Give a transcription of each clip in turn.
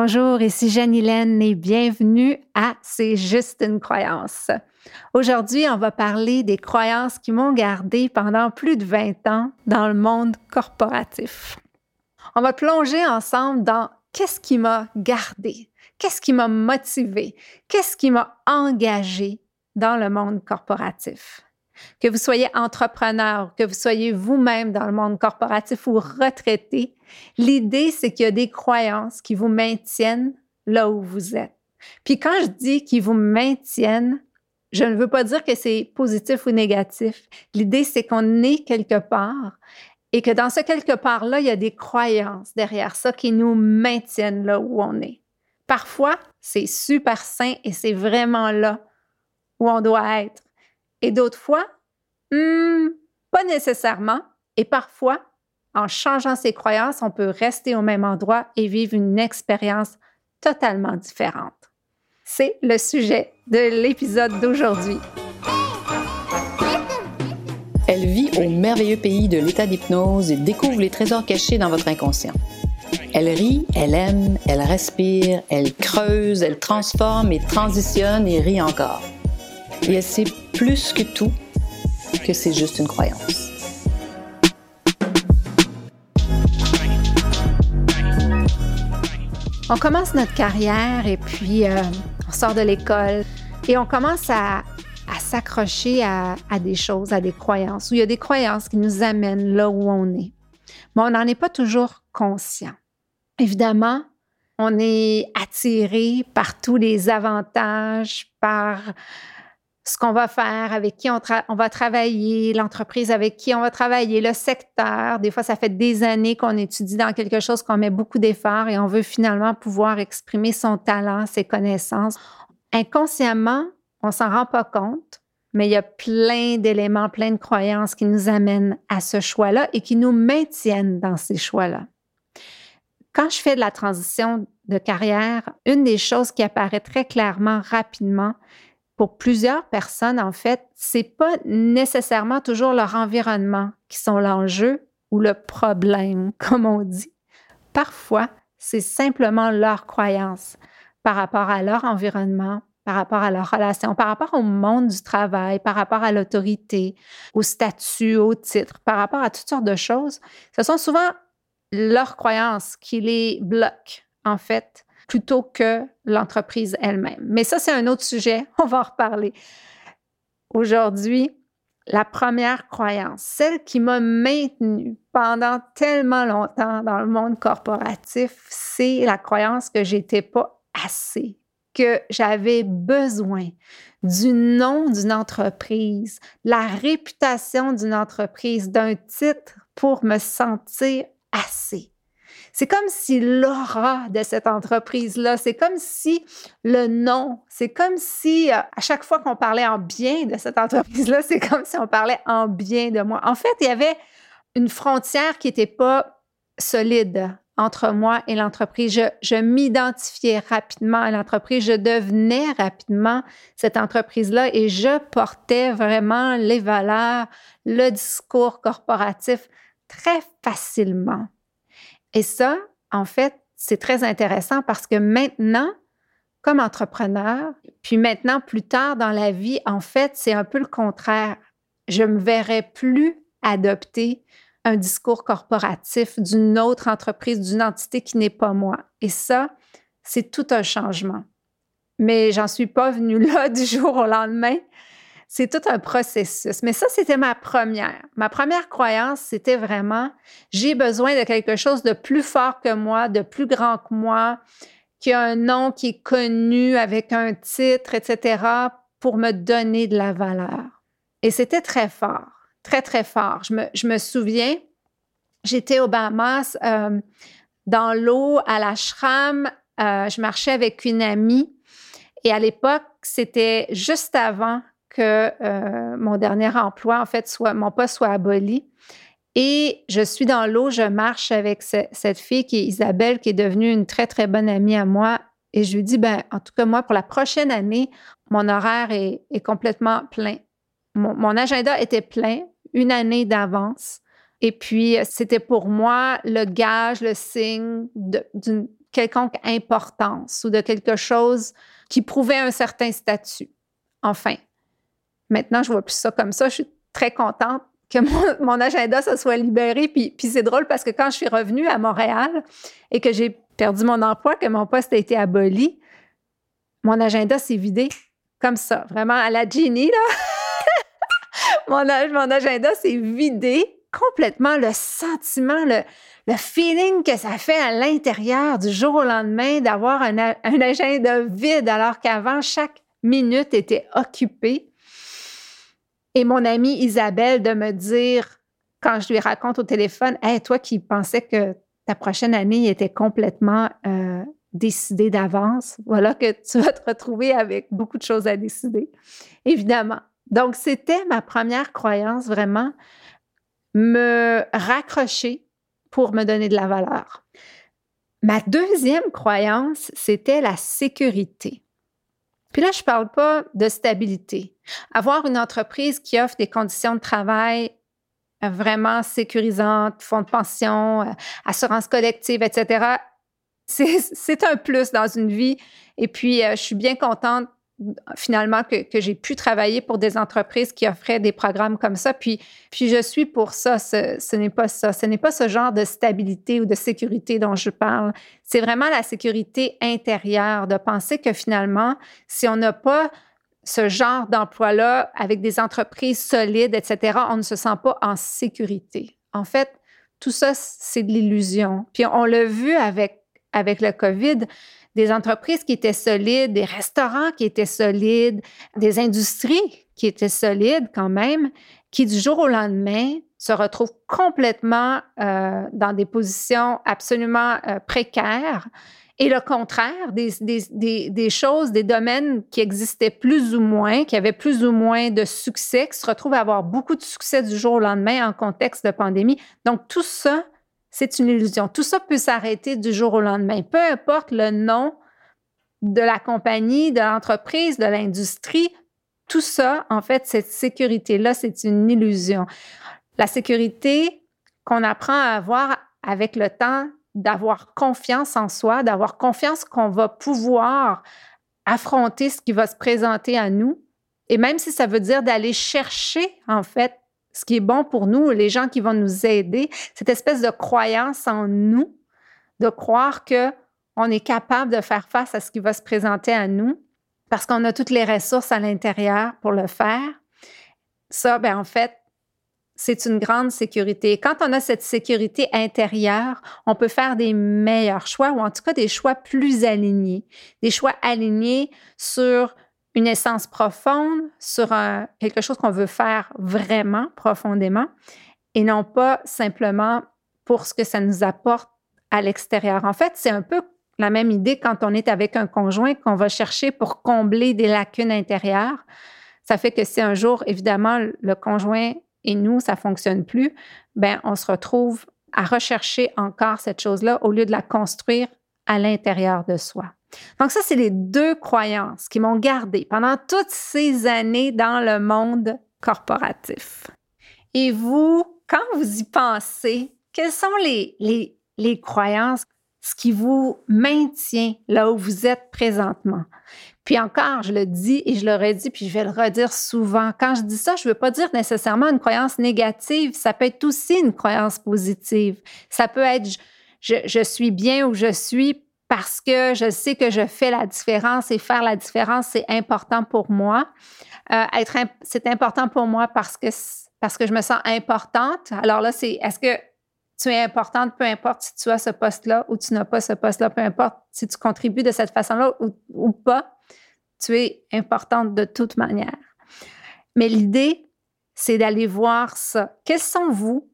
Bonjour, ici Jeanne-Hélène et bienvenue à C'est juste une croyance. Aujourd'hui, on va parler des croyances qui m'ont gardé pendant plus de 20 ans dans le monde corporatif. On va plonger ensemble dans qu'est-ce qui m'a gardé, qu'est-ce qui m'a motivé, qu'est-ce qui m'a engagé dans le monde corporatif. Que vous soyez entrepreneur, que vous soyez vous-même dans le monde corporatif ou retraité, l'idée, c'est qu'il y a des croyances qui vous maintiennent là où vous êtes. Puis quand je dis qu'ils vous maintiennent, je ne veux pas dire que c'est positif ou négatif. L'idée, c'est qu'on est quelque part et que dans ce quelque part-là, il y a des croyances derrière ça qui nous maintiennent là où on est. Parfois, c'est super sain et c'est vraiment là où on doit être. Et d'autres fois, hmm, pas nécessairement. Et parfois, en changeant ses croyances, on peut rester au même endroit et vivre une expérience totalement différente. C'est le sujet de l'épisode d'aujourd'hui. Elle vit au merveilleux pays de l'état d'hypnose et découvre les trésors cachés dans votre inconscient. Elle rit, elle aime, elle respire, elle creuse, elle transforme et transitionne et rit encore. Et sait plus que tout que c'est juste une croyance. On commence notre carrière et puis euh, on sort de l'école et on commence à, s'accrocher à, à, des choses, à des croyances, où il y a des croyances qui nous amènent là où on est. Mais on n'en est pas toujours conscient. Évidemment, on est attiré par tous les avantages, par ce qu'on va faire, avec qui on, va travailler, l'entreprise avec qui on va travailler, le secteur. Des fois, ça fait des années qu'on étudie dans quelque chose, qu'on met beaucoup d'efforts et on veut finalement pouvoir exprimer son talent, ses connaissances. Inconsciemment, on s'en rend pas compte, mais il y a plein d'éléments, plein de croyances qui nous amènent à ce choix-là et qui nous maintiennent dans ces choix-là. Quand je fais de la transition de carrière, une des choses qui apparaît très clairement rapidement, pour plusieurs personnes, en fait, c'est pas nécessairement toujours leur environnement qui sont l'enjeu ou le problème, comme on dit. Parfois, c'est simplement leur croyance par rapport à leur environnement, par rapport à leur relation, par rapport au monde du travail, par rapport à l'autorité, au statut, au titre, par rapport à toutes sortes de choses. Ce sont souvent leurs croyances qui les bloquent, en fait, plutôt que l'entreprise elle-même. Mais ça, c'est un autre sujet. On va en reparler. Aujourd'hui, la première croyance, celle qui m'a maintenue pendant tellement longtemps dans le monde corporatif, c'est la croyance que j'étais pas assez, que j'avais besoin du nom d'une entreprise, la réputation d'une entreprise, d'un titre pour me sentir assez. C'est comme si l'aura de cette entreprise-là, c'est comme si le nom, c'est comme si euh, à chaque fois qu'on parlait en bien de cette entreprise-là, c'est comme si on parlait en bien de moi. En fait, il y avait une frontière qui n'était pas solide entre moi et l'entreprise. Je, je m'identifiais rapidement à l'entreprise, je devenais rapidement cette entreprise-là et je portais vraiment les valeurs, le discours corporatif très facilement. Et ça, en fait, c'est très intéressant parce que maintenant, comme entrepreneur, puis maintenant, plus tard dans la vie, en fait, c'est un peu le contraire. Je me verrais plus adopter un discours corporatif d'une autre entreprise, d'une entité qui n'est pas moi. Et ça, c'est tout un changement. Mais j'en suis pas venue là du jour au lendemain c'est tout un processus. Mais ça, c'était ma première. Ma première croyance, c'était vraiment, j'ai besoin de quelque chose de plus fort que moi, de plus grand que moi, qui a un nom qui est connu avec un titre, etc., pour me donner de la valeur. Et c'était très fort, très, très fort. Je me, souviens, j'étais au Bahamas, euh, dans l'eau, à l'ashram, euh, je marchais avec une amie. Et à l'époque, c'était juste avant que euh, mon dernier emploi, en fait, soit, mon poste soit aboli. Et je suis dans l'eau, je marche avec cette fille qui est Isabelle, qui est devenue une très, très bonne amie à moi. Et je lui dis, ben, en tout cas, moi, pour la prochaine année, mon horaire est, complètement plein. Mon, agenda était plein, une année d'avance. Et puis, c'était pour moi le gage, le signe quelconque importance ou de quelque chose qui prouvait un certain statut. Enfin, maintenant, je vois plus ça comme ça. Je suis très contente que mon, agenda se soit libéré. Puis, puis c'est drôle parce que quand je suis revenue à Montréal et que j'ai perdu mon emploi, que mon poste a été aboli, mon agenda s'est vidé comme ça, vraiment à la Ginny, là. mon, mon agenda s'est vidé complètement. Le sentiment, le, le feeling que ça fait à l'intérieur du jour au lendemain d'avoir un, un agenda vide alors qu'avant, chaque minute était occupée. Et mon amie Isabelle de me dire, quand je lui raconte au téléphone, Hey, toi qui pensais que ta prochaine année était complètement euh, décidée d'avance, voilà que tu vas te retrouver avec beaucoup de choses à décider, évidemment. Donc, c'était ma première croyance, vraiment, me raccrocher pour me donner de la valeur. Ma deuxième croyance, c'était la sécurité. Puis là, je ne parle pas de stabilité. Avoir une entreprise qui offre des conditions de travail vraiment sécurisantes, fonds de pension, euh, assurance collective, etc., c'est un plus dans une vie. Et puis, euh, je suis bien contente finalement que, j'ai pu travailler pour des entreprises qui offraient des programmes comme ça. Puis, puis je suis pour ça. Ce, n'est pas ça. Ce n'est pas ce genre de stabilité ou de sécurité dont je parle. C'est vraiment la sécurité intérieure, de penser que finalement, si on n'a pas ce genre d'emploi-là avec des entreprises solides, etc., on ne se sent pas en sécurité. En fait, tout ça, c'est de l'illusion. Puis on l'a vu avec, avec le COVID des entreprises qui étaient solides, des restaurants qui étaient solides, des industries qui étaient solides quand même, qui du jour au lendemain se retrouvent complètement euh, dans des positions absolument euh, précaires. Et le contraire, des, des, choses, des domaines qui existaient plus ou moins, qui avaient plus ou moins de succès, qui se retrouvent à avoir beaucoup de succès du jour au lendemain en contexte de pandémie. Donc, tout ça, c'est une illusion. Tout ça peut s'arrêter du jour au lendemain. Peu importe le nom de la compagnie, de l'entreprise, de l'industrie, tout ça, en fait, cette sécurité-là, c'est une illusion. La sécurité qu'on apprend à avoir avec le temps, d'avoir confiance en soi, d'avoir confiance qu'on va pouvoir affronter ce qui va se présenter à nous. Et même si ça veut dire d'aller chercher, en fait, ce qui est bon pour nous, les gens qui vont nous aider, cette espèce de croyance en nous, de croire que on est capable de faire face à ce qui va se présenter à nous parce qu'on a toutes les ressources à l'intérieur pour le faire. Ça, ben en fait, c'est une grande sécurité. Quand on a cette sécurité intérieure, on peut faire des meilleurs choix ou en tout cas des choix plus alignés, des choix alignés sur une essence profonde, sur quelque chose qu'on veut faire vraiment profondément et non pas simplement pour ce que ça nous apporte à l'extérieur. En fait, c'est un peu la même idée quand on est avec un conjoint qu'on va chercher pour combler des lacunes intérieures. Ça fait que si un jour, évidemment, le conjoint et nous, ça fonctionne plus, ben on se retrouve à rechercher encore cette chose-là au lieu de la construire à l'intérieur de soi. Donc ça, c'est les deux croyances qui m'ont gardé pendant toutes ces années dans le monde corporatif. Et vous, quand vous y pensez, quelles sont les, les, les croyances, ce qui vous maintient là où vous êtes présentement? Puis encore, je le dis et je le redis, puis je vais le redire souvent. Quand je dis ça, je ne veux pas dire nécessairement une croyance négative. Ça peut être aussi une croyance positive. Ça peut être je, je suis bien où je suis parce que je sais que je fais la différence et faire la différence, c'est important pour moi. Euh, être c'est important pour moi parce que parce que je me sens importante. Alors là, c'est est-ce que tu es importante, peu importe si tu as ce poste-là ou tu n'as pas ce poste-là, peu importe si tu contribues de cette façon-là ou, ou pas, tu es importante de toute manière. Mais l'idée, c'est d'aller voir ça. Quelles sont vous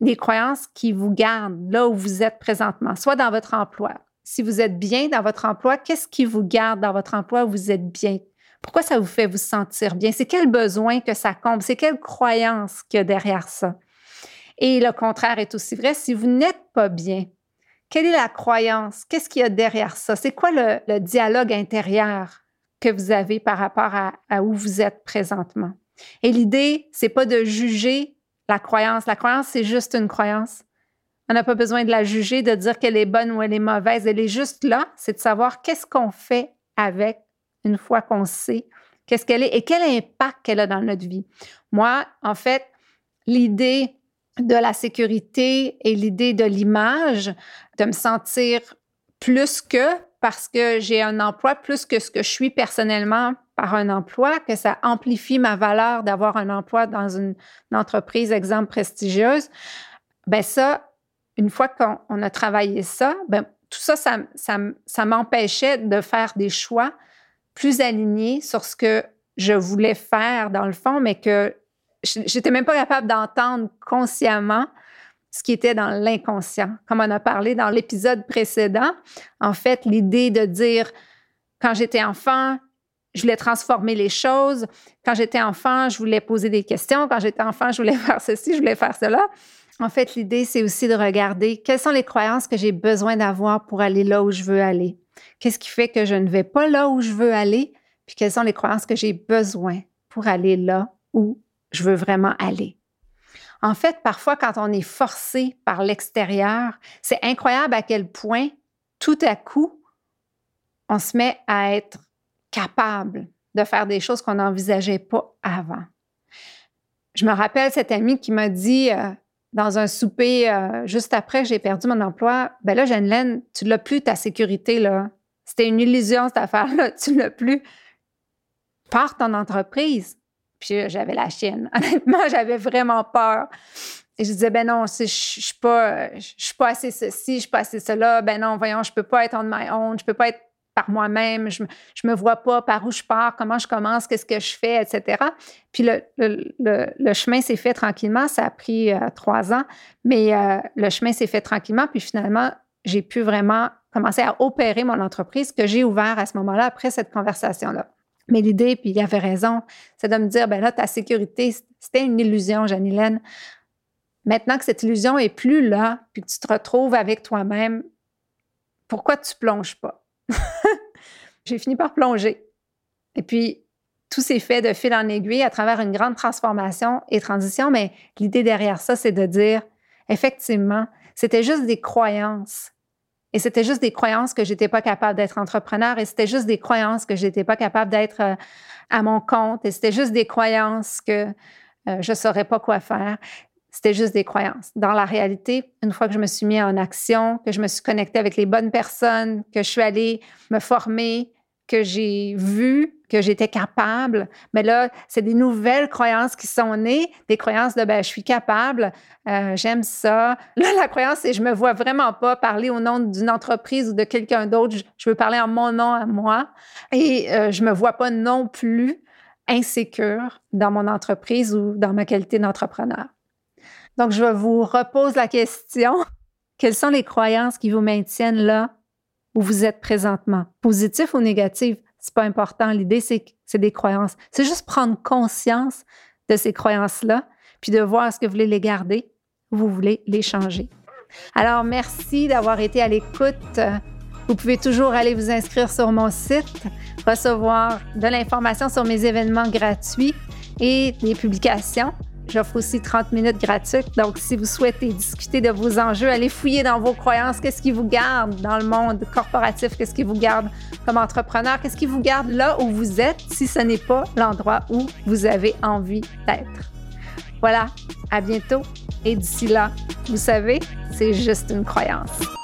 les croyances qui vous gardent là où vous êtes présentement, soit dans votre emploi, si vous êtes bien dans votre emploi, qu'est-ce qui vous garde dans votre emploi où vous êtes bien? Pourquoi ça vous fait vous sentir bien? C'est quel besoin que ça comble? C'est quelle croyance qu'il y a derrière ça? Et le contraire est aussi vrai. Si vous n'êtes pas bien, quelle est la croyance? Qu'est-ce qu'il y a derrière ça? C'est quoi le, dialogue intérieur que vous avez par rapport à, où vous êtes présentement? Et l'idée, c'est pas de juger la croyance. La croyance, c'est juste une croyance. On n'a pas besoin de la juger, de dire qu'elle est bonne ou elle est mauvaise. Elle est juste là, c'est de savoir qu'est-ce qu'on fait avec une fois qu'on sait qu'est-ce qu'elle est et quel impact qu'elle a dans notre vie. Moi, en fait, l'idée de la sécurité et l'idée de l'image, de me sentir plus que parce que j'ai un emploi, plus que ce que je suis personnellement par un emploi, que ça amplifie ma valeur d'avoir un emploi dans une, entreprise, exemple, prestigieuse, ben ça, une fois qu'on a travaillé ça, ben tout ça, ça, ça, ça m'empêchait de faire des choix plus alignés sur ce que je voulais faire dans le fond, mais que j'étais même pas capable d'entendre consciemment ce qui était dans l'inconscient. Comme on a parlé dans l'épisode précédent, en fait, l'idée de dire, quand j'étais enfant, je voulais transformer les choses. Quand j'étais enfant, je voulais poser des questions. Quand j'étais enfant, je voulais faire ceci, je voulais faire cela. En fait, l'idée, c'est aussi de regarder quelles sont les croyances que j'ai besoin d'avoir pour aller là où je veux aller. Qu'est-ce qui fait que je ne vais pas là où je veux aller? Puis quelles sont les croyances que j'ai besoin pour aller là où je veux vraiment aller. En fait, parfois, quand on est forcé par l'extérieur, c'est incroyable à quel point, tout à coup, on se met à être capable de faire des choses qu'on n'envisageait pas avant. Je me rappelle cette amie qui m'a dit euh, dans un souper euh, juste après j'ai perdu mon emploi, ben là, Jeanne, tu l'as plus ta sécurité là. C'était une illusion cette affaire-là, tu l'as plus. Pars ton entreprise. Puis euh, j'avais la chienne. Honnêtement, j'avais vraiment peur. Et je disais, ben non, je suis pas, je suis pas assez ceci, je suis pas assez cela. Ben non, voyons, je peux pas être on my own, je peux pas être par moi-même, je, je me vois pas par où je pars, comment je commence, qu'est-ce que je fais, etc. Puis le, le, chemin s'est fait tranquillement. Ça a pris euh, trois ans, mais euh, le chemin s'est fait tranquillement. Puis finalement, j'ai pu vraiment commencer à opérer mon entreprise que j'ai ouvert à ce moment-là après cette conversation-là. Mais l'idée, puis il avait raison, c'est de me dire, ben là, ta sécurité, c'était une illusion, Janilène. Maintenant que cette illusion est plus là, puis que tu te retrouves avec toi-même, pourquoi tu plonges pas? J'ai fini par plonger. Et puis, tout s'est fait de fil en aiguille à travers une grande transformation et transition, mais l'idée derrière ça, c'est de dire, effectivement, c'était juste des croyances et c'était juste des croyances que j'étais pas capable d'être entrepreneur et c'était juste des croyances que j'étais pas capable d'être euh, à mon compte et c'était juste des croyances que euh, je saurais pas quoi faire. C'était juste des croyances. Dans la réalité, une fois que je me suis mis en action, que je me suis connectée avec les bonnes personnes, que je suis allée me former, que j'ai vu que j'étais capable, mais là, c'est des nouvelles croyances qui sont nées, des croyances de ben, je suis capable, euh, j'aime ça. Là, la croyance, c'est je me vois vraiment pas parler au nom d'une entreprise ou de quelqu'un d'autre. Je, veux parler en mon nom à moi et euh, je me vois pas non plus insécure dans mon entreprise ou dans ma qualité d'entrepreneur. Donc, je vous repose la question. Quelles sont les croyances qui vous maintiennent là où vous êtes présentement, positif ou négatif, c'est pas important. L'idée, c'est que c'est des croyances. C'est juste prendre conscience de ces croyances-là, puis de voir est-ce que vous voulez les garder ou vous voulez les changer. Alors, merci d'avoir été à l'écoute. Vous pouvez toujours aller vous inscrire sur mon site, recevoir de l'information sur mes événements gratuits et des publications. J'offre aussi 30 minutes gratuites. Donc, si vous souhaitez discuter de vos enjeux, allez fouiller dans vos croyances. Qu'est-ce qui vous garde dans le monde corporatif? Qu'est-ce qui vous garde comme entrepreneur? Qu'est-ce qui vous garde là où vous êtes si ce n'est pas l'endroit où vous avez envie d'être? Voilà, à bientôt. Et d'ici là, vous savez, c'est juste une croyance.